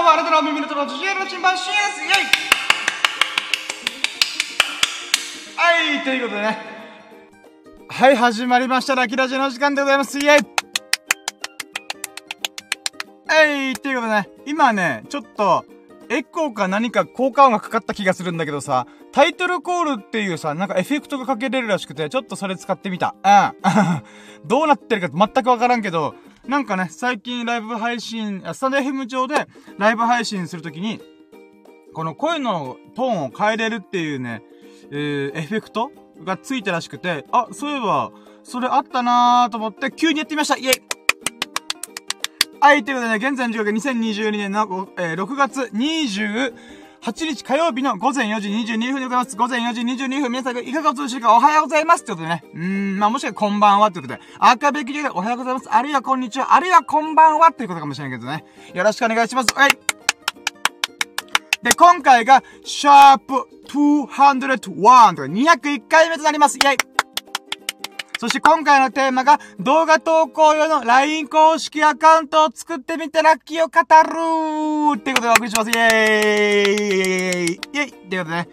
もあなたの耳の友達、ジェルのチンパンシーですイェイはい、ということでね。はい、始まりました。ラキラジの時間でございます。イェイはい、ということでね、今ね、ちょっと、エコーか何か効果音がかかった気がするんだけどさ、タイトルコールっていうさ、なんかエフェクトがかけれるらしくて、ちょっとそれ使ってみた。うん。どうなってるか全くわからんけど、なんかね、最近ライブ配信、スタンド FM 上でライブ配信するときに、この声のトーンを変えれるっていうね、えー、エフェクトがついたらしくて、あ、そういえば、それあったなーと思って急にやってみました。イェイ。はい、ということでね、現在の時刻は2022年の、えー6月20 8日火曜日の午前4時22分でございます。午前4時22分、皆さんいかがお過ごしか？おはようございますってことでね。うーん、まあもしくはこんばんはってことで、赤べきでおはようございます。あるいはこんにちは、あるいはこんばんはということかもしれないけどね。よろしくお願いします。はい。で、今回が、シャープ201とか201回目となります。イェイそして今回のテーマが、動画投稿用の LINE 公式アカウントを作ってみてラッキーを語るっていうことでお送りします。イェーイイェイっていうことでね。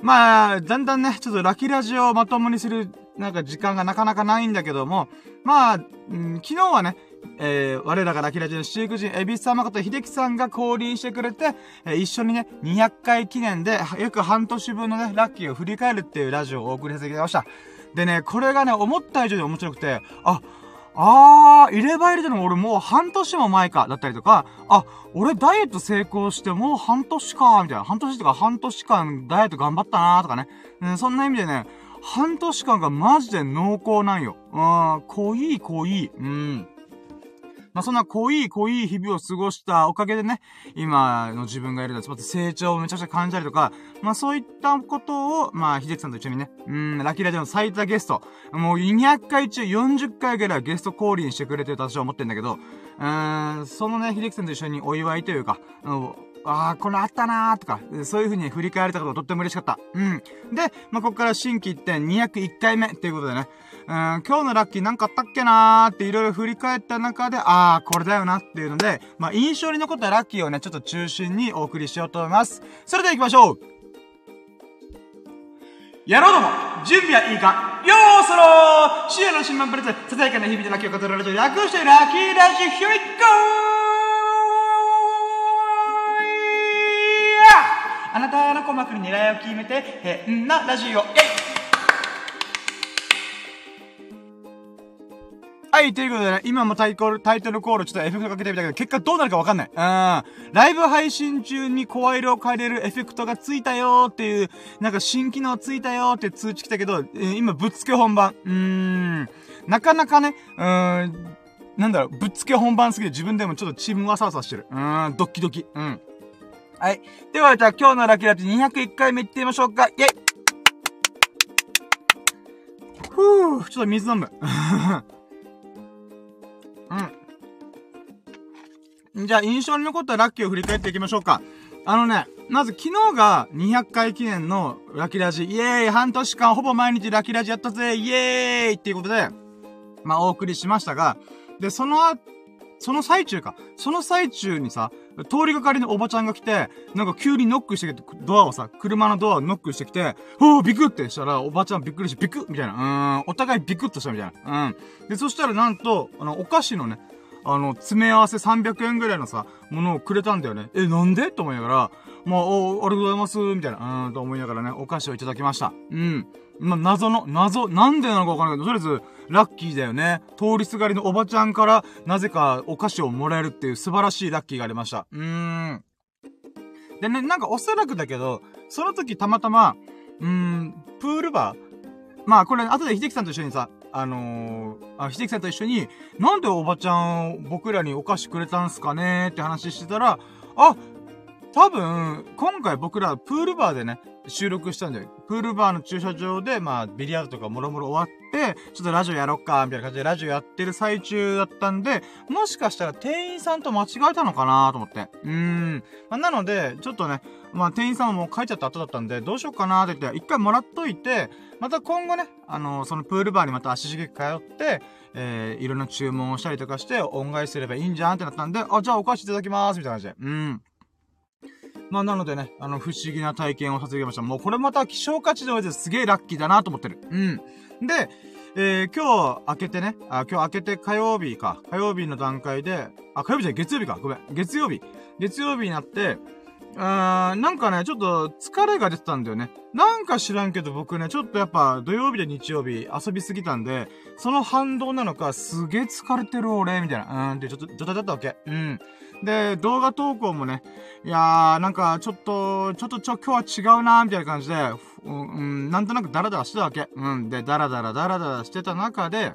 まあ、だんだんね、ちょっとラッキーラジオをまともにする、なんか時間がなかなかないんだけども、まあ、うん昨日はね、えー、我らがラキラジの飼育人、エビス様こと秀樹さんが降臨してくれて、えー一緒にね、200回記念で、約半年分のね、ラッキーを振り返るっていうラジオをお送りさせていただきました。でね、これがね、思った以上に面白くて、あ、あー、入れ歯入れてるの俺もう半年も前か、だったりとか、あ、俺ダイエット成功してもう半年か、みたいな。半年とか半年間ダイエット頑張ったなーとかね。うん、そんな意味でね、半年間がマジで濃厚なんよ。うん、濃い濃い。うん。まあ、そんな濃い濃い日々を過ごしたおかげでね、今の自分がいるのは、また成長をめちゃくちゃ感じたりとか、まあ、そういったことを、まあ、秀樹さんと一緒にね、うん、ラキラジオの最多ゲスト、もう200回中40回ぐらいゲスト降臨してくれてると私は思ってんだけど、うーん、そのね、秀樹さんと一緒にお祝いというか、あのああ、これあったなーとか、そういう風に振り返れたことがとっても嬉しかった。うん。で、まあ、ここから新規一点201回目っていうことでね、うん、今日のラッキーなんかあったっけなーっていろいろ振り返った中で、ああ、これだよなっていうので、まあ、印象に残ったラッキーをね、ちょっと中心にお送りしようと思います。それでは行きましょうやろうども準備はいいか？よーそろー深夜の新聞プレゼンささやかな日々でラッキーを語るラジオ略してラッキーラジオ Here we go! あなたの鼓膜に狙いを決めて変なラジオイェイはい、ということでね、今もタイトル、タイトルコールちょっとエフェクトかけてみたけど、結果どうなるかわかんない。うん。ライブ配信中に声色を変えれるエフェクトがついたよーっていう、なんか新機能ついたよーって通知来たけど、え今ぶっつけ本番。うーん。なかなかね、うーん、なんだろう、ぶっつけ本番すぎて自分でもちょっとチームわさわさしてる。うーん、ドッキドキ。うん。はい。では、じゃあ今日のラキラッチ201回目いってみましょうか。イェイふぅ、ちょっと水飲む。じゃあ、印象に残ったラッキーを振り返っていきましょうか。あのね、まず昨日が200回記念のラキラジ、イエーイ半年間ほぼ毎日ラキラジやったぜイエーイっていうことで、まあ、お送りしましたが、で、そのあ、その最中か。その最中にさ、通りがかりのおばちゃんが来て、なんか急にノックしてきて、ドアをさ、車のドアをノックしてきて、おー、ビクってしたら、おばちゃんびっくりして、ビクみたいな。うーん、お互いビクッとしたみたいな。うん。で、そしたらなんと、あの、お菓子のね、あの、詰め合わせ300円ぐらいのさ、ものをくれたんだよね。え、なんで？と思いながら、まあ、お、ありがとうございます、みたいな、うん、と思いながらね、お菓子をいただきました。うん。まあ、謎の、謎、なんでなのかわからないけど、とりあえず、ラッキーだよね。通りすがりのおばちゃんから、なぜかお菓子をもらえるっていう素晴らしいラッキーがありました。うーん。でね、なんかおそらくだけど、その時たまたま、うーん、プールバーまあこれ後で秀樹さんと一緒にさ、あのー、あ、秀樹さんと一緒に、なんでおばちゃん僕らにお菓子くれたんすかねって話してたら、あ、多分、今回僕らプールバーでね、収録したんだよ。プールバーの駐車場で、まあ、ビリヤードとかもろもろ終わって、ちょっとラジオやろっか、みたいな感じでラジオやってる最中だったんで、もしかしたら店員さんと間違えたのかなと思って。うーん。まあ、なので、ちょっとね、まあ、店員さんももう帰っちゃった後だったんで、どうしようかなって言って、一回もらっといて、また今後ね、あのー、そのプールバーにまた足しげく通って、えー、いろんな注文をしたりとかして、恩返しすればいいんじゃんってなったんで、あ、じゃあお菓子いただきます、みたいな感じで。うん。まあ、なのでね、あの、不思議な体験をさせてきました。もうこれまた希少価値の上ですげえラッキーだなと思ってる。うん。で、えー、今日開けてね、あ、今日開けて火曜日か。火曜日の段階で、あ、火曜日じゃない、月曜日か。ごめん。月曜日。月曜日になって、あーなんかね、ちょっと疲れが出てたんだよね。なんか知らんけど僕ね、ちょっとやっぱ土曜日で日曜日遊びすぎたんで、その反動なのか、すげえ疲れてる俺、みたいな。うーんってちょっと、状態だったわけ。うん。で、動画投稿もね、いやー、なんかちょっと、ちょっとちょ、今日は違うなーみたいな感じで、うん、なんとなくダラダラしてたわけ。うん。で、ダラダラダラダラしてた中で、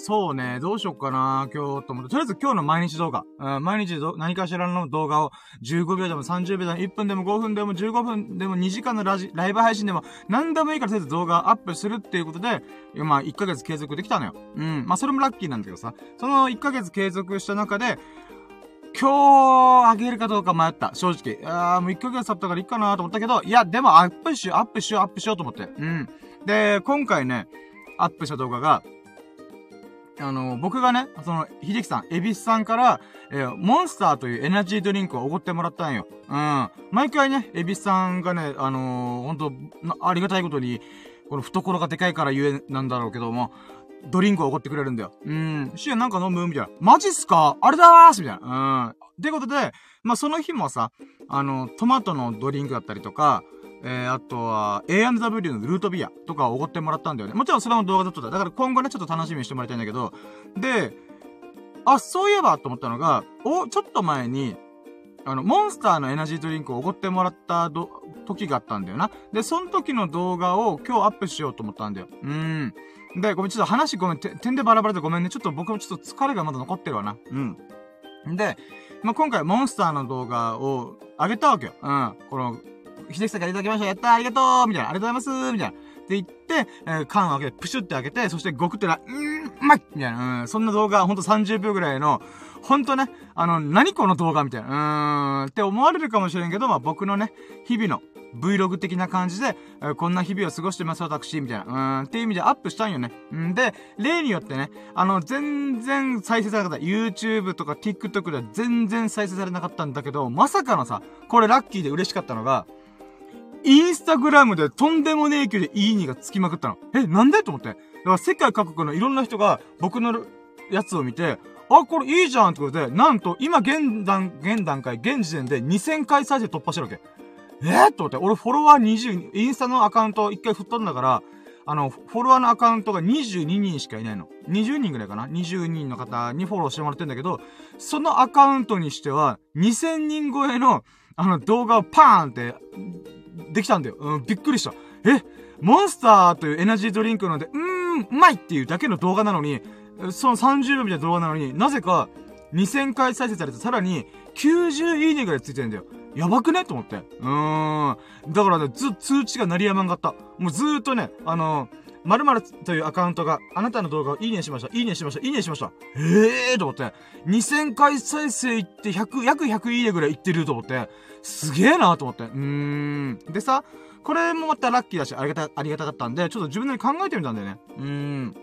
そうね、どうしよっかな、今日と思って。とりあえず今日の毎日動画。うん、毎日何かしらの動画を15秒でも30秒でも1分でも5分でも15分でも2時間のラジライブ配信でも何でもいいからとりあえず動画アップするっていうことで、まあ1ヶ月継続できたのよ。うん。まあそれもラッキーなんだけどさ。その1ヶ月継続した中で、今日、あげるかどうか迷った。正直。ああ、もう1ヶ月経ったからいいかなと思ったけど、いや、でもアップしよう、アップしよう、アップしようと思って。うん。で、今回ね、アップした動画が、あの、僕がね、その、秀樹さん、エビスさんから、えー、モンスターというエナジードリンクをおごってもらったんよ。うん。毎回ね、エビスさんがね、あのー、ほんと、ありがたいことに、この懐がでかいからゆえなんだろうけども、ドリンクをおごってくれるんだよ。うん。シエなんか飲むみたいな。マジっすか？あれだーすみたいな。うん。ってことで、まあ、その日もさ、あの、トマトのドリンクだったりとか、えー、あとは、A&W のルートビアとかおごってもらったんだよね。もちろんそれも動画だっただから今後ね、ちょっと楽しみにしてもらいたいんだけど、で、あ、そういえばと思ったのが、お、ちょっと前に、あの、モンスターのエナジードリンクをおごってもらったど、時があったんだよな。で、その時の動画を今日アップしようと思ったんだよ。うーん。で、ごめん、ちょっと話ごめん、点でバラバラでごめんね。ちょっと僕もちょっと疲れがまだ残ってるわな。うん。で、まあ、今回モンスターの動画を上げたわけよ。うん。この、秀樹さんからいただきました。やったありがとうみたいな。ありがとうございますみたいな。って言って、えー、缶を開けて、プシュって開けて、そしてごくってら、うーん、うまいみたいな。うん、そんな動画、ほんと30秒ぐらいの、ほんとね、あの、何この動画みたいな。うーん、って思われるかもしれんけど、まあ、僕のね、日々の、Vlog 的な感じで、えー、こんな日々を過ごしてます、私、みたいな。うーん、っていう意味でアップしたんよね。んで、例によってね、あの、全然再生されなかった。YouTube とか TikTok では全然再生されなかったんだけど、まさかのさ、これラッキーで嬉しかったのが、インスタグラムでとんでもねえ勢いでいいにがつきまくったの。え、なんで？と思って。だから世界各国のいろんな人が僕のやつを見て、あ、これいいじゃんってことで、なんと、今現段、現段階、現時点で2000回再生突破してるわけ。え？ー、と思って、俺フォロワー20、インスタのアカウント1回振ったんだから、あの、フォロワーのアカウントが22人しかいないの。20人ぐらいかな ?20 人の方にフォローしてもらってんだけど、そのアカウントにしては、2000人超えの、あの、動画をパーンって、できたんだよ。うん、びっくりした。え、モンスターというエナジードリンクので、うーん、うまいっていうだけの動画なのに、その30秒みたいな動画なのに、なぜか、2000回再生されて、さらに、90いいねぐらいついてるんだよ。やばくね？と思って。うーん。だからね、ず、通知が鳴りやまんかった。もうずーっとね、あのー、〇〇というアカウントが、あなたの動画をいいねしました。いいねしました。いいねしました。ええーと思って。2000回再生いって100、約100いいねぐらいいってると思って。すげえなと思って。うーん。でさ、これもまたラッキーだし、ありがた、ありがたかったんで、ちょっと自分なり考えてみたんだよね。うーん。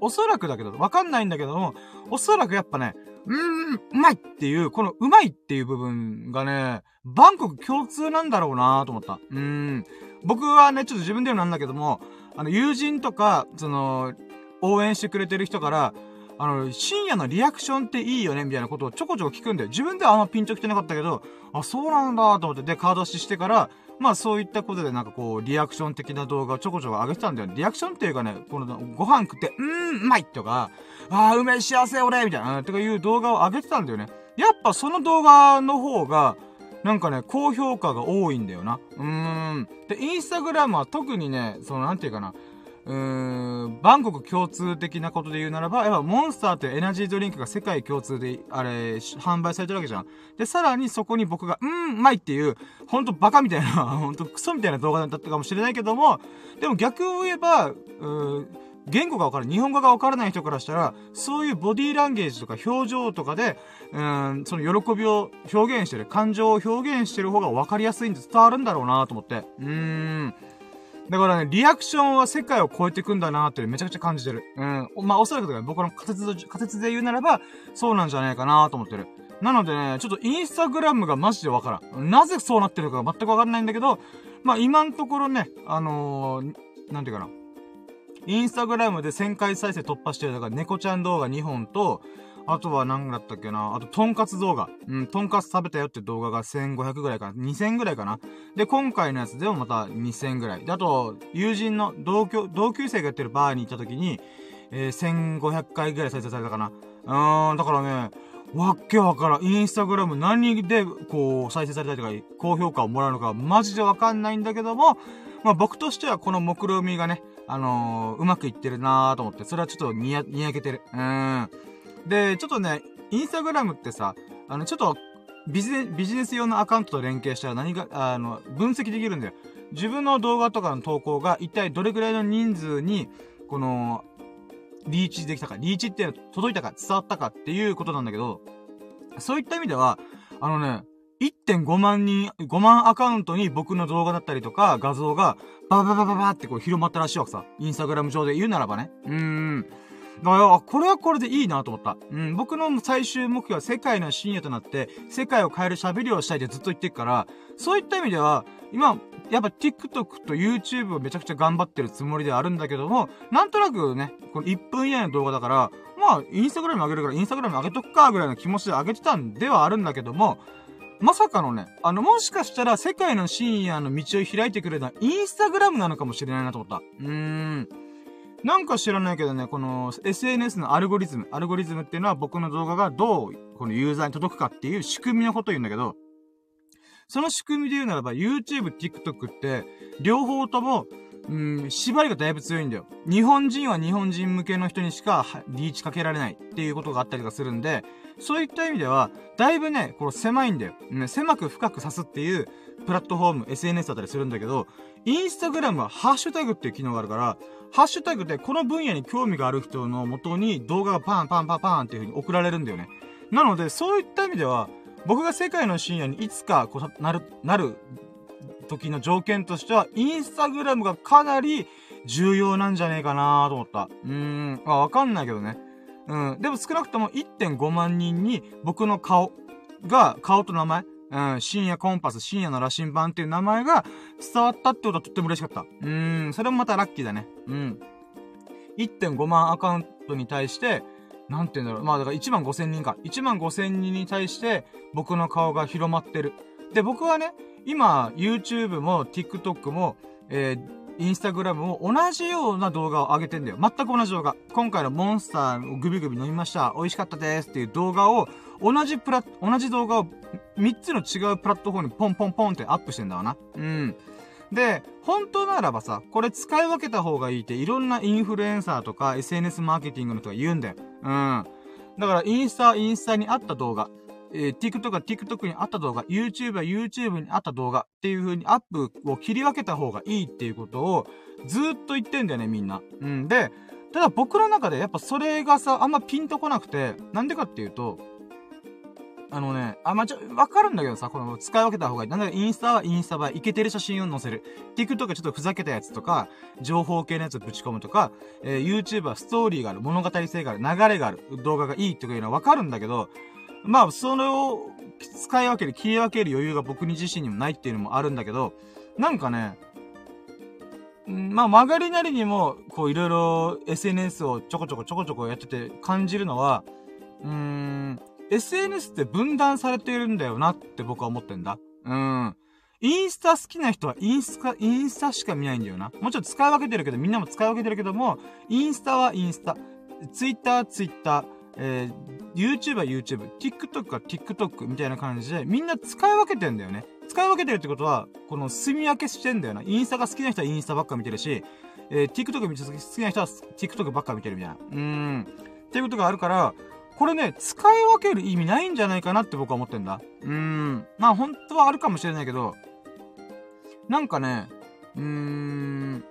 おそらくだけど、わかんないんだけども、おそらくやっぱね、うーん、うまいっていう、このうまいっていう部分がね、バンコク共通なんだろうなと思った。うーん。僕はね、ちょっと自分で言うなんだけども、あの、友人とか、その、応援してくれてる人から、あの、深夜のリアクションっていいよねみたいなことをちょこちょこ聞くんだよ。自分ではあんまピンと来てなかったけど、あ、そうなんだと思って、で、カードししてから、まあそういったことでなんかこう、リアクション的な動画をちょこちょこ上げてたんだよね。リアクションっていうかね、この、ご飯食って、うーん、うまいとか、あー、うめえ幸せ俺みたいな、とかいう動画を上げてたんだよね。やっぱその動画の方が、なんかね、高評価が多いんだよな。うーん。で、インスタグラムは特にね、その、なんていうかな、うーん、バンコク共通的なことで言うならば、やっぱモンスターってエナジードリンクが世界共通で、あれ、販売されてるわけじゃん。で、さらにそこに僕が、うーん、うまいっていう、ほんとバカみたいな、ほんとクソみたいな動画だったかもしれないけども、でも逆を言えば、うー言語がわからない、日本語がわからない人からしたら、そういうボディーランゲージとか表情とかで、うん、その喜びを表現してる、感情を表現してる方がわかりやすいんで伝わるんだろうなと思って。うーん。だからね、リアクションは世界を超えていくんだなってめちゃくちゃ感じてる。うん。まあ、おそらくだから僕の仮説、仮説で言うならば、そうなんじゃないかなと思ってる。なのでね、ちょっとインスタグラムがマジでわからん。なぜそうなってるか全くわかんないんだけど、まあ、今のところね、あのー、なんていうかな。インスタグラムで1000回再生突破してる、だから猫ちゃん動画2本と、あとは何だったっけなあと、とんかつ動画。うん、とんかつ食べたよって動画が1500ぐらいかな。2000ぐらいかな。で、今回のやつでもまた2000ぐらい。で、あと、友人の同居、同級生がやってるバーに行った時に、えー、1500回ぐらい再生されたかな。うーん、だからね、わっけわからん。インスタグラム何で、こう、再生されたりとか、高評価をもらうのか、マジでわかんないんだけども、まあ僕としてはこの目論見がね、あのー、うまくいってるなーと思って、それはちょっとにや、にやけてる。うん。で、ちょっとね、インスタグラムってさ、あの、ちょっと、ビジネス、ビジネス用のアカウントと連携したら何が、あの、分析できるんだよ。自分の動画とかの投稿が一体どれくらいの人数に、この、リーチできたか、リーチって届いたか、伝わったかっていうことなんだけど、そういった意味では、あのね、1.5万人、5万アカウントに僕の動画だったりとか画像がバババババってこう広まったらしいわけさ。インスタグラム上で言うならばね。うーん。だから、これはこれでいいなと思った。うん、僕の最終目標は世界の深夜となって、世界を変える喋りをしたいってずっと言ってるから、そういった意味では、今、やっぱ TikTok と YouTube をめちゃくちゃ頑張ってるつもりであるんだけども、なんとなくね、この1分以内の動画だから、まあ、インスタグラム上げるから、インスタグラム上げとくか、ぐらいの気持ちで上げてたんではあるんだけども、まさかのね、あの、もしかしたら世界の深夜の道を開いてくれたインスタグラムなのかもしれないなと思った。うーん。なんか知らないけどね、この SNS のアルゴリズム。アルゴリズムっていうのは僕の動画がどう、このユーザーに届くかっていう仕組みのことを言うんだけど、その仕組みで言うならば、YouTube、TikTok って、両方とも、うん、縛りがだいぶ強いんだよ。日本人は日本人向けの人にしかリーチかけられないっていうことがあったりとかするんで、そういった意味では、だいぶね、この狭いんだよ。ね、狭く深く刺すっていうプラットフォーム、SNS だったりするんだけど、インスタグラムはハッシュタグっていう機能があるから、ハッシュタグでこの分野に興味がある人の元に動画がパンパンパンパンっていう風に送られるんだよね。なので、そういった意味では、僕が世界の深夜にいつかこうなる、なる時の条件としては、インスタグラムがかなり重要なんじゃねえかなと思った。うーん、まあわかんないけどね。うん。でも少なくとも1.5万人に僕の顔が、顔と名前、うん、深夜コンパス、深夜の羅針盤っていう名前が伝わったってことはとっても嬉しかった。うーん、それもまたラッキーだね。うん。1.5万アカウントに対して、なんて言うんだろう。まあだから1万5千人か。1万5千人に対して僕の顔が広まってる。で、僕はね、今、YouTube も TikTok も、えー、インスタグラムも同じような動画を上げてんだよ。全く同じ動画。今回のモンスターをグビグビ飲みました。美味しかったですっていう動画を、同じプラ、同じ動画を3つの違うプラットフォームにポンポンポンってアップしてんだわな。うん。で、本当ならばさ、これ使い分けた方がいいっていろんなインフルエンサーとか SNS マーケティングの人が言うんだよ。うん。だからインスタ、インスタにあった動画。えー、TikTok は TikTok にあった動画、YouTube は YouTube にあった動画っていう風にアップを切り分けた方がいいっていうことをずっと言ってんだよね、みんな。うん。で、ただ僕の中でやっぱそれがさ、あんまピンとこなくて、なんでかっていうと、あのね、あ、まあ、ちょ、わかるんだけどさ、この使い分けた方がいい。なんだインスタはインスタ映え、イケてる写真を載せる。TikTok はちょっとふざけたやつとか、情報系のやつをぶち込むとか、えー、YouTube はストーリーがある、物語性がある、流れがある、動画がいいっていうのはわかるんだけど、まあ、それを使い分ける、切り分ける余裕が僕に自身にもないっていうのもあるんだけど、なんかね、まあ、曲がりなりにも、こう、いろいろ SNS をちょこちょこちょこちょこやってて感じるのは、うーん、SNS って分断されているんだよなって僕は思ってんだ。うん。インスタ好きな人はインスタ、インスタしか見ないんだよな。もちろん使い分けてるけど、みんなも使い分けてるけども、インスタはインスタ、ツイッターはツイッター、えー、YouTube は YouTube、TikTok は TikTok みたいな感じで、みんな使い分けてんだよね。使い分けてるってことは、この住み分けしてんだよな。インスタが好きな人はインスタばっか見てるし、えー、TikTok 見て好きな人は TikTok ばっか見てるみたいな。うーん。っていうことがあるから、これね、使い分ける意味ないんじゃないかなって僕は思ってんだ。うーん。まあ本当はあるかもしれないけど、なんかね、うーん、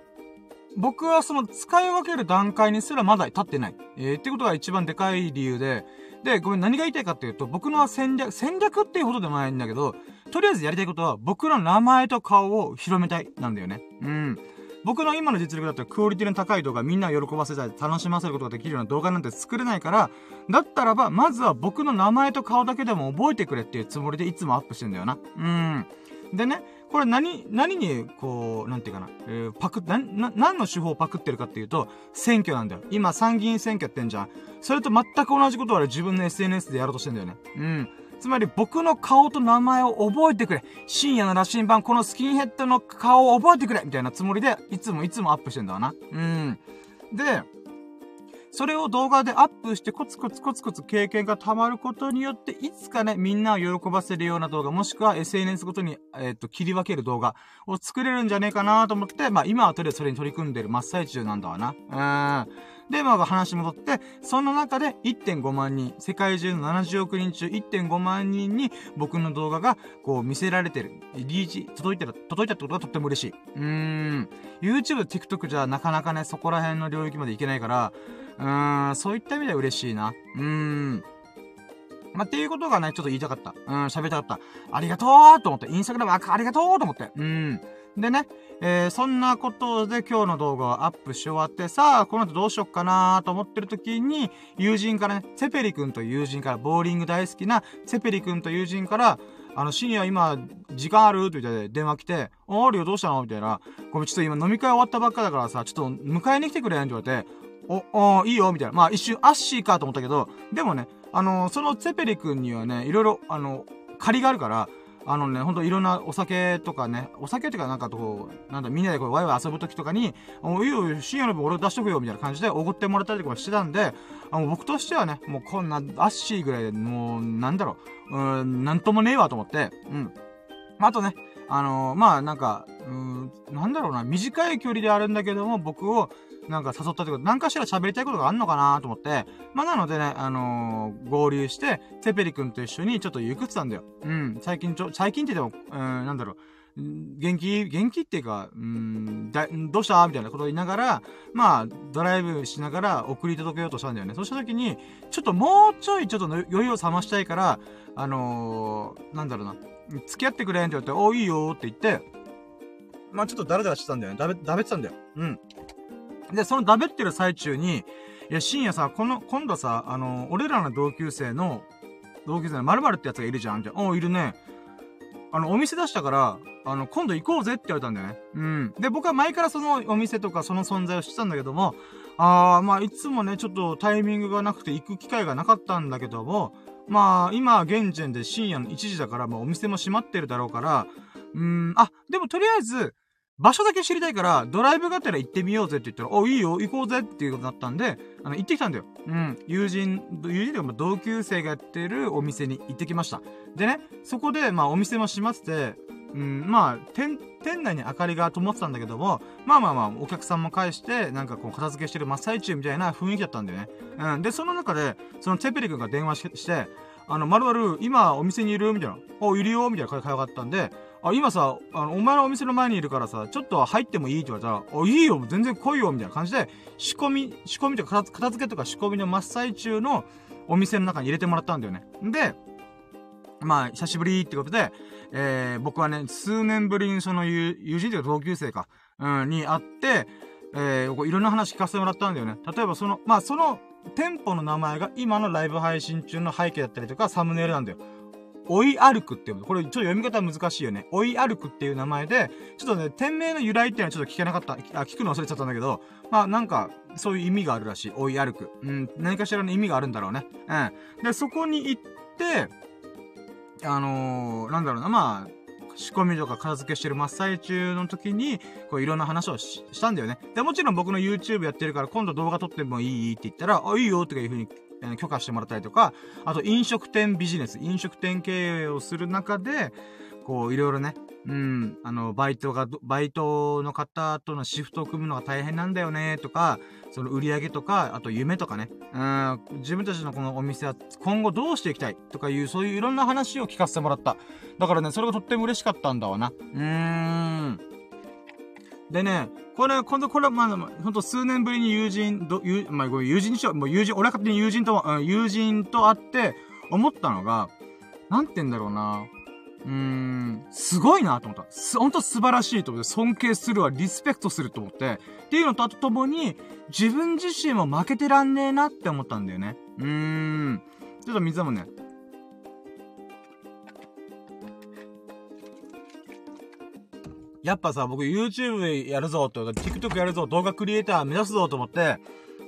僕はその使い分ける段階にすらまだ立ってない。えー、ってことが一番でかい理由で、で、ごめん、何が言いたいかっていうと、僕のは戦略、戦略っていうほどでもないんだけど、とりあえずやりたいことは、僕の名前と顔を広めたい、なんだよね。うん。僕の今の実力だとクオリティの高い動画みんなを喜ばせたり楽しませることができるような動画なんて作れないから、だったらば、まずは僕の名前と顔だけでも覚えてくれっていうつもりでいつもアップしてんだよな。うん。でね、これ何、何に、こう、なんていうかな、えー、パク、な、な、何の手法をパクってるかっていうと、選挙なんだよ。今参議院選挙やってんじゃん。それと全く同じことを自分の SNS でやろうとしてんだよね。うん。つまり僕の顔と名前を覚えてくれ。深夜の羅針盤、このスキンヘッドの顔を覚えてくれみたいなつもりで、いつもいつもアップしてんだわな。うん。で、それを動画でアップしてコツコツコツコツ経験が溜まることによって、いつかね、みんなを喜ばせるような動画、もしくは SNS ごとに、えっ、と、切り分ける動画を作れるんじゃねえかなと思って、まあ今はとりあえずそれに取り組んでる真っ最中なんだわな。うん。で、まあ話戻って、その中で1.5万人、世界中の70億人中1.5万人に僕の動画がこう見せられてる。リーチ、届いてる、届いたってことがとっても嬉しい。うーん。YouTube、TikTok じゃなかなかね、そこら辺の領域までいけないから、うーん、そういった意味では嬉しいな。うーん。まあ、っていうことがね、ちょっと言いたかった。うん、喋りたかった。ありがとうと思って。インスタグラムありがとうと思って。うん。でね、えー、そんなことで今日の動画をアップし終わって、さあ、この後どうしよっかなと思ってる時に、友人からね、セペリ君という友人から、ボーリング大好きなセペリ君という友人から、あの、深夜今、時間ある？って言って電話来て、あ、あるよ、どうしたの？みたいな。ごめん、ちょっと今飲み会終わったばっかだからさ、ちょっと迎えに来てくれん？って言われて、お、おいいよ、みたいな。まあ一瞬、アッシーかと思ったけど、でもね、あのー、そのセペリ君にはね、いろいろ、あの、借りがあるから、あのね、ほんといろんなお酒とかね、お酒ってかなんかこう、なんだ、みんなでこうワイワイ遊ぶ時とかに、おいいよ、深夜の分俺出しとくよ、みたいな感じでおごってもらったりとかしてたんで、あの僕としてはね、もうこんな、アッシーぐらいで、もう、なんだろう、うん、なんともねえわと思って、うん。あとね、あのー、まあなんか、うん、なんだろうな、短い距離であるんだけども、僕を、なんか誘ったってこと、何かしら喋りたいことがあんのかなと思って、まあ、なのでね、あのー、合流して、セペリ君と一緒にちょっと行くってたんだよ。うん、最近ちょ、最近って言っても、うん、なんだろう、元気、元気っていうか、うん、だ、どうした？みたいなことを言いながら、まあ、ドライブしながら送り届けようとしたんだよね。そうした時に、ちょっともうちょいちょっと余裕を冷ましたいから、あのー、なんだろうな、付き合ってくれんって言われて、お、いいよって言って、まあちょっとダラダラしてたんだよね。だべ、だべってたんだよ。うん。で、そのダベってる最中に、いや、深夜さ、この、今度さ、あの、俺らの同級生の、同級生の〇〇ってやつがいるじゃんみたいな。おいるね。あの、お店出したから、あの、今度行こうぜって言われたんだよね。うん。で、僕は前からそのお店とかその存在をしてたんだけども、あー、まあ、いつもね、ちょっとタイミングがなくて行く機会がなかったんだけども、まあ、今、現時点で深夜の1時だから、まあ、お店も閉まってるだろうから、うーん、あ、でもとりあえず、場所だけ知りたいから、ドライブがてら行ってみようぜって言ったら、お、いいよ、行こうぜっていうことになったんで、あの、行ってきたんだよ。うん。友人、友人というか、同級生がやってるお店に行ってきました。でね、そこで、まあ、お店も閉まってて、うん、まあ、店、店内に明かりが灯ってたんだけども、まあまあまあ、お客さんも返して、なんかこう、片付けしてる真っ最中みたいな雰囲気だったんだよね。うん。で、その中で、そのテペリ君が電話しして、あの、まるまる、今お店にいる？みたいな。お、いるよ？みたいな会話があったんで、あ、今さ、あの、お前のお店の前にいるからさ、ちょっと入ってもいいって言われたら、あ、いいよ、全然来いよ、みたいな感じで、仕込み、仕込みとか片付けとか仕込みの真っ最中のお店の中に入れてもらったんだよね。で、まあ、久しぶりってことで、えー、僕はね、数年ぶりにその友人というか同級生か、うん、に会って、えー、いろんな話聞かせてもらったんだよね。例えばその、まあ、その、店舗の名前が今のライブ配信中の背景だったりとか、サムネイルなんだよ。追い歩くっていうこれちょっと読み方難しいよね。追い歩くっていう名前で、ちょっとね、店名の由来っていうのはちょっと聞けなかった。あ、聞くの忘れちゃったんだけど、まあなんか、そういう意味があるらしい。追い歩く。うん、何かしらの意味があるんだろうね。うん。で、そこに行って、あのー、なんだろうな、まあ、仕込みとか片付けしてる真っ最中の時に、こういろんな話をしたんだよね。で、もちろん僕の YouTube やってるから今度動画撮ってもいいって言ったら、あ、いいよっていう風にえ、許可してもらったりとか、あと飲食店ビジネス、飲食店経営をする中で、こう、いろいろね、うん、あの、バイトが、バイトの方とのシフトを組むのが大変なんだよね、とか、その売り上げとか、あと夢とかね、うん、自分たちのこのお店は今後どうしていきたいとかいう、そういういろんな話を聞かせてもらった。だからね、それがとっても嬉しかったんだわな。うーん。でね、これ、今度これはまあ、ほんと数年ぶりに友人、ど、友、まあ、ごめん、友人にしよう。もう友人、俺は勝手に友人と、うん、友人と会って思ったのが、なんて言うんだろうな。うーん、すごいなと思った。す、ほんと素晴らしいと思って、尊敬するわ、リスペクトすると思って、っていうのとともに、自分自身も負けてらんねえなって思ったんだよね。うーん。ちょっと水もね。やっぱさ、僕 YouTube やるぞとか、TikTok やるぞ、動画クリエイター目指すぞと思って、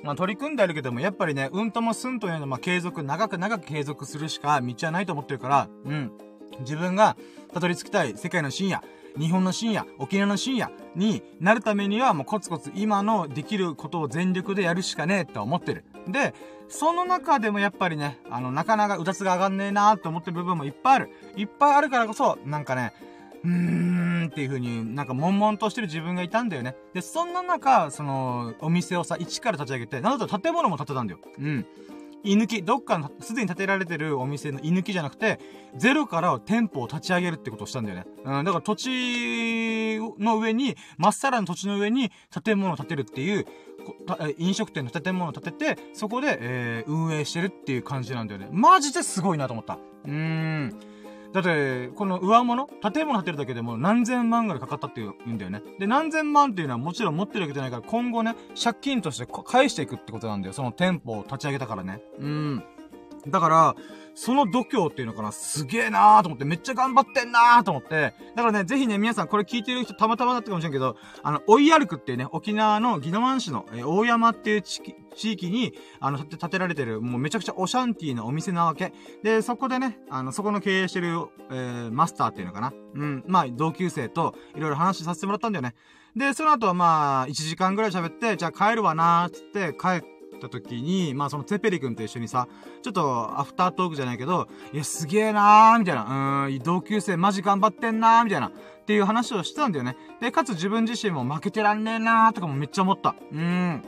まあ取り組んであるけども、やっぱりね、うんともすんというのは、継続、長く長く継続するしか道はないと思ってるから、うん。自分がたどり着きたい世界の深夜、日本の深夜、沖縄の深夜になるためにはもうコツコツ今のできることを全力でやるしかねえって思ってる。で、その中でもやっぱりね、あの、なかなかうだつが上がんねえなーって思ってる部分もいっぱいある。いっぱいあるからこそ、なんかね、うーんっていう風になんか悶々としてる自分がいたんだよね。で、そんな中、その、お店をさ、一から立ち上げて、なんだったら建物も建てたんだよ。うん。居抜き、どっかの、すでに建てられてるお店の居抜きじゃなくて、ゼロから店舗を立ち上げるってことをしたんだよね。うん、だから土地の上に、まっさらの土地の上に建物を建てるっていう、飲食店の建物を建てて、そこで、えー、運営してるっていう感じなんだよね。マジですごいなと思った。うーん。だって、この上物？建物建てるだけでも何千万ぐらいかかったっていうんだよね。で、何千万っていうのはもちろん持ってるわけじゃないから、今後ね、借金として返していくってことなんだよ。その店舗を立ち上げたからね。うん。だから、その度胸っていうのかな、すげえなーと思って、めっちゃ頑張ってんなーと思って、だからね、ぜひね、皆さんこれ聞いてる人たまたまだったかもしれんけど、あの、追い歩くっていうね、沖縄の宜野湾市の、えー、大山っていう地地域に、あの、建てられてる、もうめちゃくちゃオシャンティーなお店なわけ。で、そこでね、あの、そこの経営してる、えー、マスターっていうのかな。うん、まあ、同級生と、いろいろ話させてもらったんだよね。で、その後はまあ、1時間ぐらい喋って、じゃあ帰るわなーつって帰って、った時に、まあそのツェペリ君と一緒にさ、ちょっとアフタートークじゃないけど、いや、すげえなーみたいな、うん、同級生マジ頑張ってんなーみたいな、っていう話をしてたんだよね。で、かつ自分自身も負けてらんねえなーとかもめっちゃ思った。うん。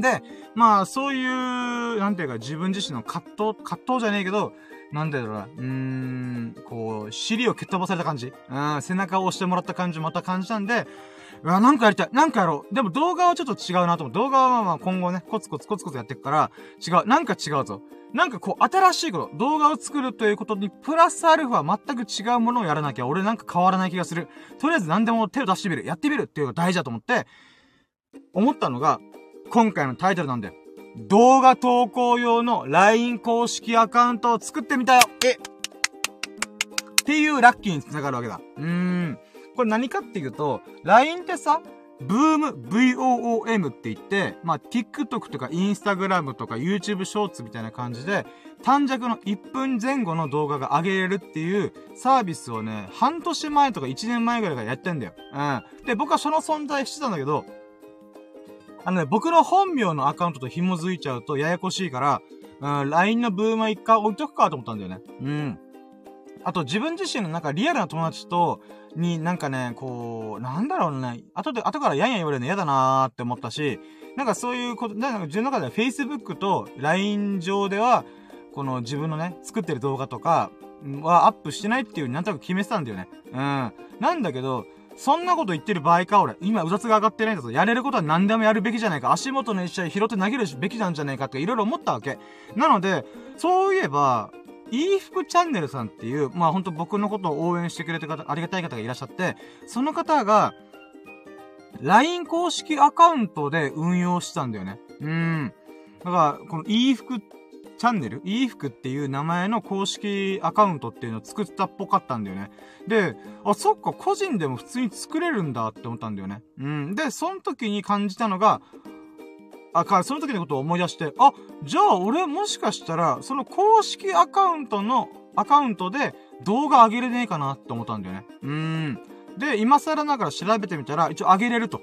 で、まあ、そういう、なんていうか、自分自身の葛藤、葛藤じゃねえけど、なんだろうな、うーん、こう、尻を蹴っ飛ばされた感じうん、背中を押してもらった感じ、また感じたんで、うわ、なんかやりたい。なんかやろう。でも動画はちょっと違うなと思う。動画はまあ今後ね、コツコツコツコツやっていくから、違う。なんか違うぞ。なんかこう、新しいこと、動画を作るということに、プラスアルファ全く違うものをやらなきゃ、俺なんか変わらない気がする。とりあえず何でも手を出してみる。やってみるっていうのが大事だと思って、思ったのが、今回のタイトルなんだよ。動画投稿用の LINE 公式アカウントを作ってみたよえっていうラッキーに繋がるわけだ。うーん。これ何かっていうと、LINE ってさ、ブーム、VOOM って言って、まあ、TikTok とか Instagram とか YouTube ショーツみたいな感じで、短尺の1分前後の動画が上げれるっていうサービスをね、半年前とか1年前ぐらいからやってんだよ。うん。で、僕はその存在してたんだけど、あのね、僕の本名のアカウントと紐づいちゃうとややこしいから、うん、LINE のブームは一回置いとくかと思ったんだよね。うん。あと自分自身のなんかリアルな友達と、になんかね、こう、なんだろうね、後で、後からやんやん言われるの嫌だなーって思ったし、なんかそういうこと、なんか自分の中では Facebook と LINE 上では、この自分のね、作ってる動画とかはアップしてないっていうなんとなく決めてたんだよね。うん。なんだけど、そんなこと言ってる場合か、俺。今、うざつが上がってないんだぞ。やれることは何でもやるべきじゃないか。足元の一試合拾って投げるべきなんじゃないかっていろいろ思ったわけ。なので、そういえば、いい服チャンネルさんっていう、まあほんと僕のことを応援してくれてる方、ありがたい方がいらっしゃって、その方が、LINE 公式アカウントで運用してたんだよね。うん。だから、このいい服チャンネルいい服っていう名前の公式アカウントっていうのを作ったっぽかったんだよね。で、あ、そっか、個人でも普通に作れるんだって思ったんだよね。うん。で、その時に感じたのが、あ、か、その時のことを思い出して、あ、じゃあ俺もしかしたら、その公式アカウントの、アカウントで動画上げれねえかなって思ったんだよね。うーん。で、今更ながら調べてみたら、一応上げれると。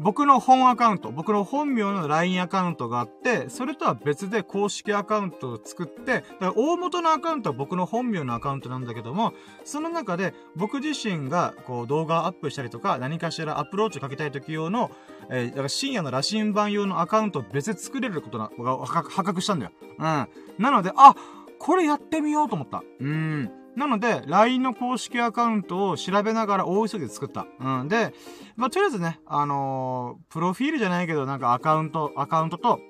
僕の本アカウント、僕の本名の LINE アカウントがあって、それとは別で公式アカウントを作って、だから大元のアカウントは僕の本名のアカウントなんだけども、その中で僕自身がこう動画をアップしたりとか、何かしらアプローチをかけたい時用の、えー、だから深夜の羅針盤用のアカウントを別で作れることが破格したんだよ。うん。なので、あ、これやってみようと思った。うん。なので、LINE の公式アカウントを調べながら大急ぎで作った。うん。で、まあ、とりあえずね、あのー、プロフィールじゃないけど、なんかアカウント、アカウントと、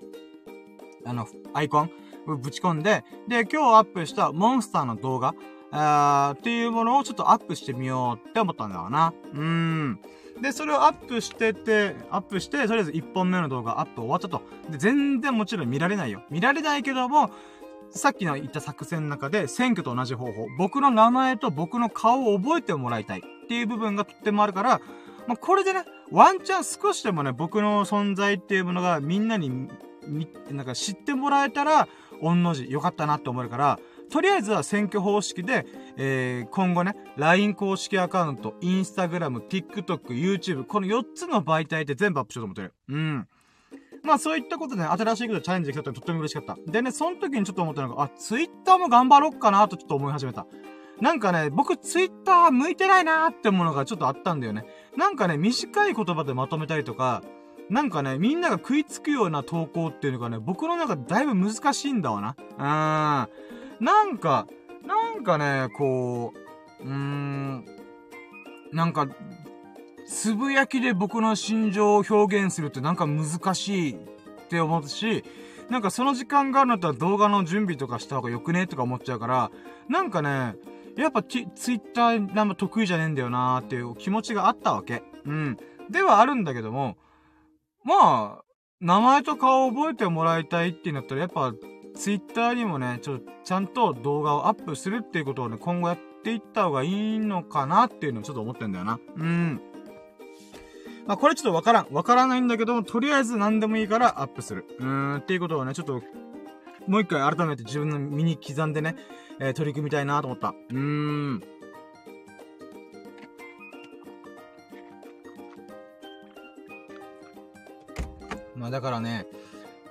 あの、アイコン、ぶち込んで、で、今日アップしたモンスターの動画、あっていうものをちょっとアップしてみようって思ったんだよな。うーん。で、それをアップしてて、アップして、とりあえず1本目の動画アップ終わったと。で、全然もちろん見られないよ。見られないけども、さっきの言った作戦の中で、選挙と同じ方法。僕の名前と僕の顔を覚えてもらいたいっていう部分がとってもあるから、まあ、これでね、ワンチャン少しでもね、僕の存在っていうものがみんなに、み、なんか知ってもらえたら、御の字良かったなって思えるから、とりあえずは選挙方式で、えー、今後ね、LINE 公式アカウント、Instagram、TikTok、YouTube、この4つの媒体で全部アップしようと思ってる。うん。まあそういったことでね、新しいことチャレンジできたってとっても嬉しかった。でね、その時にちょっと思ったのが、あ、Twitter も頑張ろっかなとちょっと思い始めた。なんかね、僕ツイッター向いてないなーってものがちょっとあったんだよね。なんかね、短い言葉でまとめたりとか、なんかね、みんなが食いつくような投稿っていうのがね、僕の中でだいぶ難しいんだわな。うーん。なんか、なんかね、こう、うーん、なんか、つぶやきで僕の心情を表現するってなんか難しいって思うし、なんかその時間があるんだったら動画の準備とかした方がよくねとか思っちゃうから、なんかね、やっぱツイッターなんか得意じゃねえんだよなーっていう気持ちがあったわけ。うん。ではあるんだけども、まあ、名前と顔を覚えてもらいたいってなったら、やっぱ、ツイッターにもね、ちょ、ちゃんと動画をアップするっていうことをね、今後やっていった方がいいのかなっていうのをちょっと思ってんだよな。うん。まあ、これちょっとわからん。わからないんだけども、とりあえず何でもいいからアップする。うーん、っていうことをね、ちょっと、もう一回改めて自分の身に刻んでね、えー、取り組みたいなと思った。うーん。まあだからね、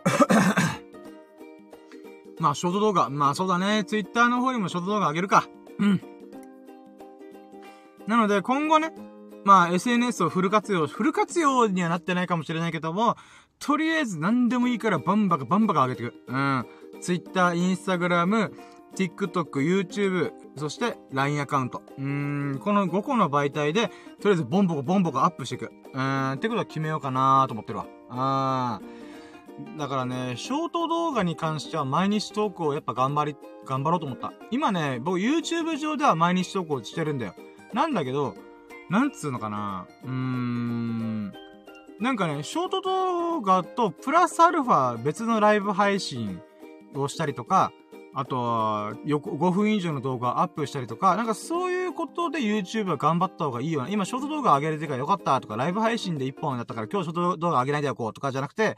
まあ、ショート動画。まあ、そうだね。ツイッターの方にもショート動画上げるか。うん。なので、今後ね、まあ、SNS をフル活用、フル活用にはなってないかもしれないけども、とりあえず何でもいいからバンバカバンバカ上げていく。うん。Twitter、Instagram、TikTok、YouTube、そして LINE アカウント。うーん、この5個の媒体で、とりあえずボンボコボンボコアップしていく。うーん、ってことは決めようかなと思ってるわ。あー。だからね、ショート動画に関しては毎日投稿をやっぱ頑張り、頑張ろうと思った。今ね、僕 YouTube 上では毎日投稿してるんだよ。なんだけど、なんつうのかな？うーん。なんかね、ショート動画とプラスアルファ別のライブ配信をしたりとか、あとは、5分以上の動画をアップしたりとか、なんかそういうことで YouTube は頑張った方がいいよな。今、ショート動画上げれてからよかったとか、ライブ配信で1本だったから今日ショート動画上げないでおこうとかじゃなくて、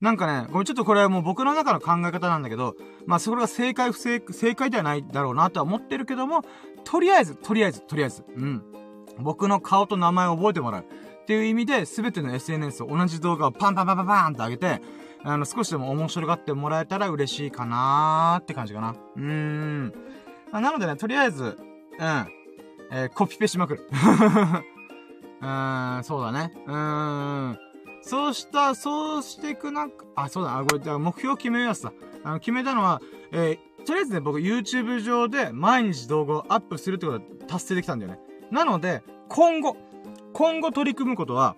なんかね、これちょっとこれはもう僕の中の考え方なんだけど、まあそれが正解不正、正解ではないだろうなとは思ってるけども、とりあえず、とりあえず、とりあえず、うん。僕の顔と名前を覚えてもらう。っていう意味で、すべての SNS を同じ動画をパンパンパンパンパンって上げて、あの、少しでも面白がってもらえたら嬉しいかなーって感じかな。うーん。なのでね、とりあえず、うん。えー、コピペしまくる。うーん、そうだね。うーん。そうした、そうしていくなあ、そうだ、あ、これ、じゃ目標決めやすさ。あの、決めたのは、えー、とりあえずね、僕 YouTube 上で毎日動画をアップするってことは達成できたんだよね。なので、今後、今後取り組むことは、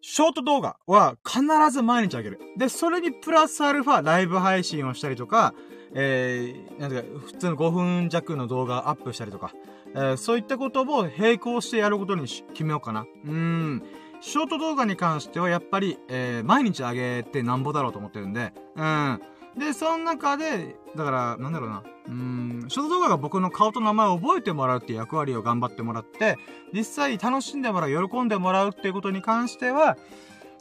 ショート動画は必ず毎日あげる。で、それにプラスアルファライブ配信をしたりとか、えー、なんていうか、普通の5分弱の動画アップしたりとか、えー、そういったことを並行してやることに決めようかな。うん。ショート動画に関してはやっぱり、えー、毎日上げてなんぼだろうと思ってるんで、うん。で、その中で、だから、なんだろうな。うん、ショート動画が僕の顔と名前を覚えてもらうっていう役割を頑張ってもらって、実際楽しんでもらう、喜んでもらうっていうことに関しては、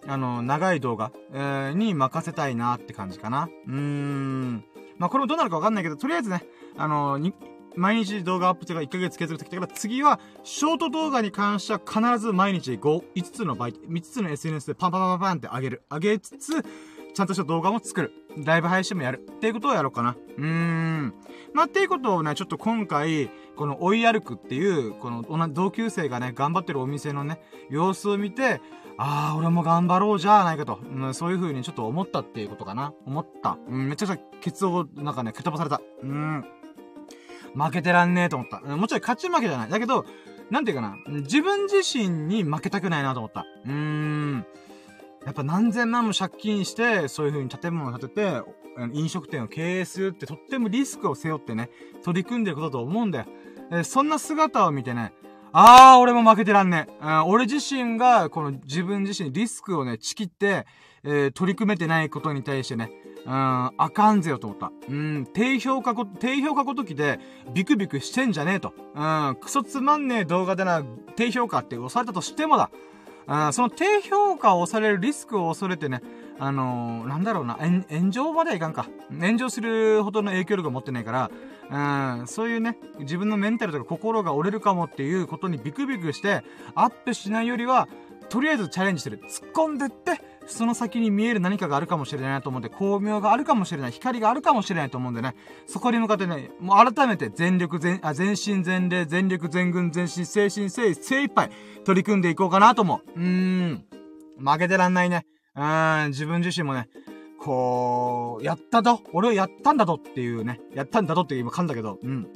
あの、長い動画、えー、に任せたいなって感じかな。うーん。まあ、これもどうなるかわかんないけど、とりあえずね、あの、に、毎日動画アップとか1ヶ月継続できたから、次は、ショート動画に関しては必ず毎日5、5つのバイト、5つの SNS でパンパンパンパンって上げる。上げつつ、ちゃんとした動画も作る。ライブ配信もやる。っていうことをやろうかな。うーん。まあ、っていうことをね、ちょっと今回、この追い歩くっていう、この同級生がね、頑張ってるお店のね、様子を見て、ああ、俺も頑張ろうじゃないかと。うん、そういう風にちょっと思ったっていうことかな。思った。うん、めちゃくちゃケツを、なんかね、蹴飛ばされた。うん。負けてらんねえと思った。もちろん勝ち負けじゃない。だけど、なんていうかな。自分自身に負けたくないなと思った。うーん。やっぱ何千万も借金して、そういう風に建物を建てて、飲食店を経営するってとってもリスクを背負ってね、取り組んでることだと思うんだよ。えそんな姿を見てね、あー、俺も負けてらんねえ。俺自身が、この自分自身リスクをね、ちきって、えー、取り組めてないことに対してね、うん、あかんぜよと思った。うん、低評価こ、低評価ごときで、ビクビクしてんじゃねえと。うん、クソつまんねえ動画でな、低評価って押されたとしてもだ。あその低評価をされるリスクを恐れてね、あのー、なんだろうな、炎上まではいかんか。炎上するほどの影響力を持ってないから、うん、そういうね、自分のメンタルとか心が折れるかもっていうことにビクビクして、アップしないよりは、とりあえずチャレンジしてる。突っ込んでって、その先に見える何かがあるかもしれないと思って、巧妙があるかもしれない、光があるかもしれないと思うんでね、そこに向かってね、もう改めて全力全、あ、全身全霊、全力全軍全身、精神精、精一杯取り組んでいこうかなと思う。うーん。負けてらんないね。うーん、自分自身もね、こう、やったと俺をやったんだとっていうね、やったんだとって今噛んだけど、うん。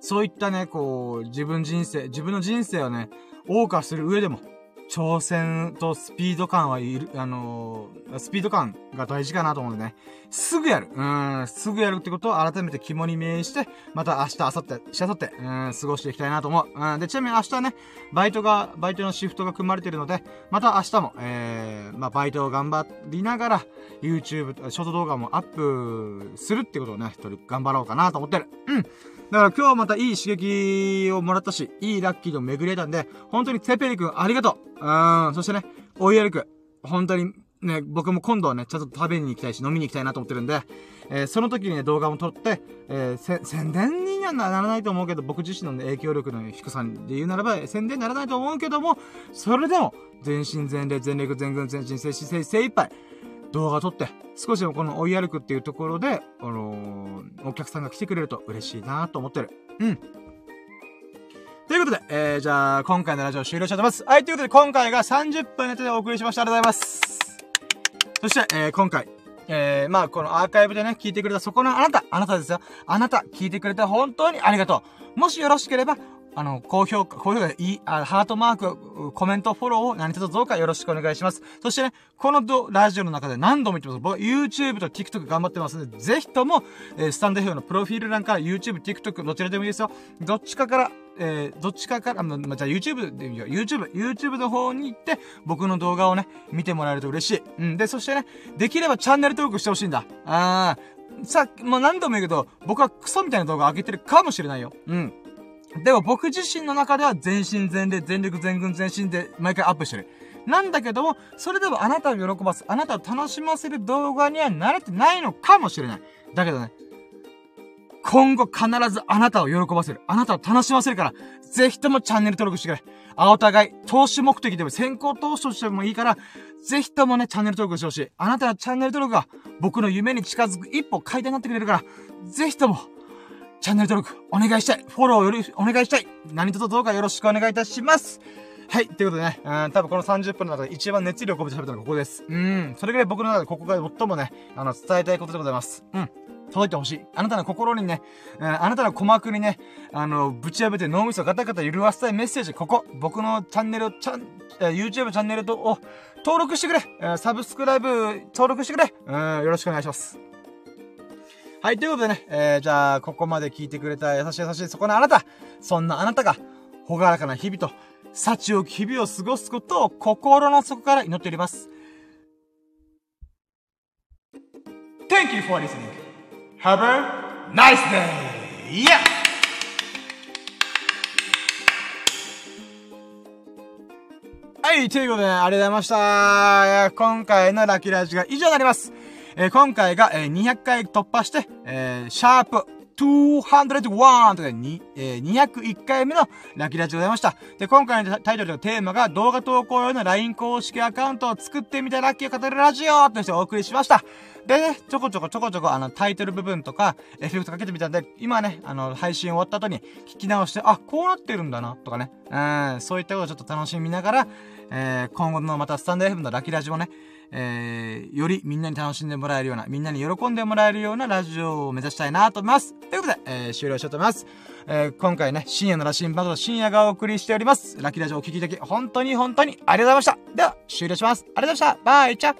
そういったね、こう、自分人生、自分の人生をね、謳歌する上でも、挑戦とスピード感はいる、あのー、スピード感が大事かなと思うんでね。すぐやる。うん、すぐやるってことを改めて肝に銘して、また明日、明後日、しあさって、うん、過ごしていきたいなと思う。うん、で、ちなみに明日ね、バイトが、バイトのシフトが組まれてるので、また明日も、えー、まあ、バイトを頑張りながら、YouTube、ショート動画もアップするってことをね、一人頑張ろうかなと思ってる。うん。だから今日はまたいい刺激をもらったし、いいラッキーと巡れたんで、本当にツェペリ君ありがとううん、そしてね、追い歩く。本当にね、僕も今度はね、ちゃんと食べに行きたいし、飲みに行きたいなと思ってるんで、えー、その時にね、動画も撮って、えー、宣伝にはならないと思うけど、僕自身の、ね、影響力の低さで言うならば、宣伝にならないと思うけども、それでも、全身全霊、全力、全軍、全身、精神、精一杯、動画撮って、少しでもこの追い歩くっていうところで、あのー、お客さんが来てくれると嬉しいなと思ってる。うん。ということで、えー、じゃあ、今回のラジオ終了しちゃってます。はい、ということで、今回が30分ネタでお送りしました。ありがとうございます。そして、えー、今回、えー、まあ、このアーカイブでね、聞いてくれたそこのあなた、あなたですよ。あなた、聞いてくれて本当にありがとう。もしよろしければ、あの、高評価、高評価いい、あ、ハートマーク、コメント、フォローを何卒どうかよろしくお願いします。そしてね、このラジオの中で何度も言ってます。僕は YouTube と TikTok 頑張ってますので、ぜひとも、えー、スタンド FM のプロフィール欄から YouTube、TikTok、どちらでもいいですよ。どっちかから、えー、どっちかから、ま、まじゃあ YouTube で見よう。YouTube、YouTube の方に行って、僕の動画をね、見てもらえると嬉しい。うん。で、そしてね、できればチャンネル登録してほしいんだ。あー。さ、もう何度も言うけど、僕はクソみたいな動画上げてるかもしれないよ。うん。でも僕自身の中では全身全霊、全力全軍全身で毎回アップしてる。なんだけども、それでもあなたを喜ばす、あなたを楽しませる動画には慣れてないのかもしれない。だけどね、今後必ずあなたを喜ばせる。あなたを楽しませるから、ぜひともチャンネル登録してくれ。あ、お互い、投資目的でも先行投資としてもいいから、ぜひともね、チャンネル登録してほしい。あなたのチャンネル登録が僕の夢に近づく一歩階段になってくれるから、ぜひとも、チャンネル登録お願いしたい。フォローよりお願いしたい。何卒どうかよろしくお願いいたします。はい。ということでね、うん、多分この30分の中で一番熱量を込めて喋ったのはここです。うん。それぐらい僕の中でここが最もね、あの、伝えたいことでございます。うん。届いてほしい。あなたの心にね、うん、あなたの鼓膜にね、あの、ぶち破って脳みそガタガタ揺るわせたいメッセージ、ここ、僕のチャンネル、チャン、YouTube チャンネルと、を、登録してくれ、えサブスクライブ、登録してくれ、うん、よろしくお願いします。はい、ということでね、えー、じゃあ、ここまで聞いてくれた優しい優しいそこのあなた、そんなあなたが、ほがらかな日々と、幸を日々を過ごすことを心の底から祈っております。Thank you for listening. Have a nice day! Yeah! はい、ということで、ありがとうございました。今回のラッキーラジが以上になります。えー、今回が、えー、200回突破して、えー、シャープ201というに、えー、201回目のラキラジオでございました。で、今回のタイトルのテーマが動画投稿用の LINE 公式アカウントを作ってみたラッキーを語るラジオとしてお送りしました。でね、ちょこちょこちょこちょこあのタイトル部分とかエフェクトかけてみたんで、今ね、あの配信終わった後に聞き直して、あ、こうなってるんだな、とかね。うん、そういったことをちょっと楽しみながら、えー、今後のまたスタンド F のラキラジオね、えー、よりみんなに楽しんでもらえるような、みんなに喜んでもらえるようなラジオを目指したいなと思います。ということで、えー、終了しようと思います。えー、今回ね、深夜の羅針盤と深夜がお送りしております。ラッキーラジオをお聴きいただき、本当に本当にありがとうございました。では、終了します。ありがとうございました。バイチャ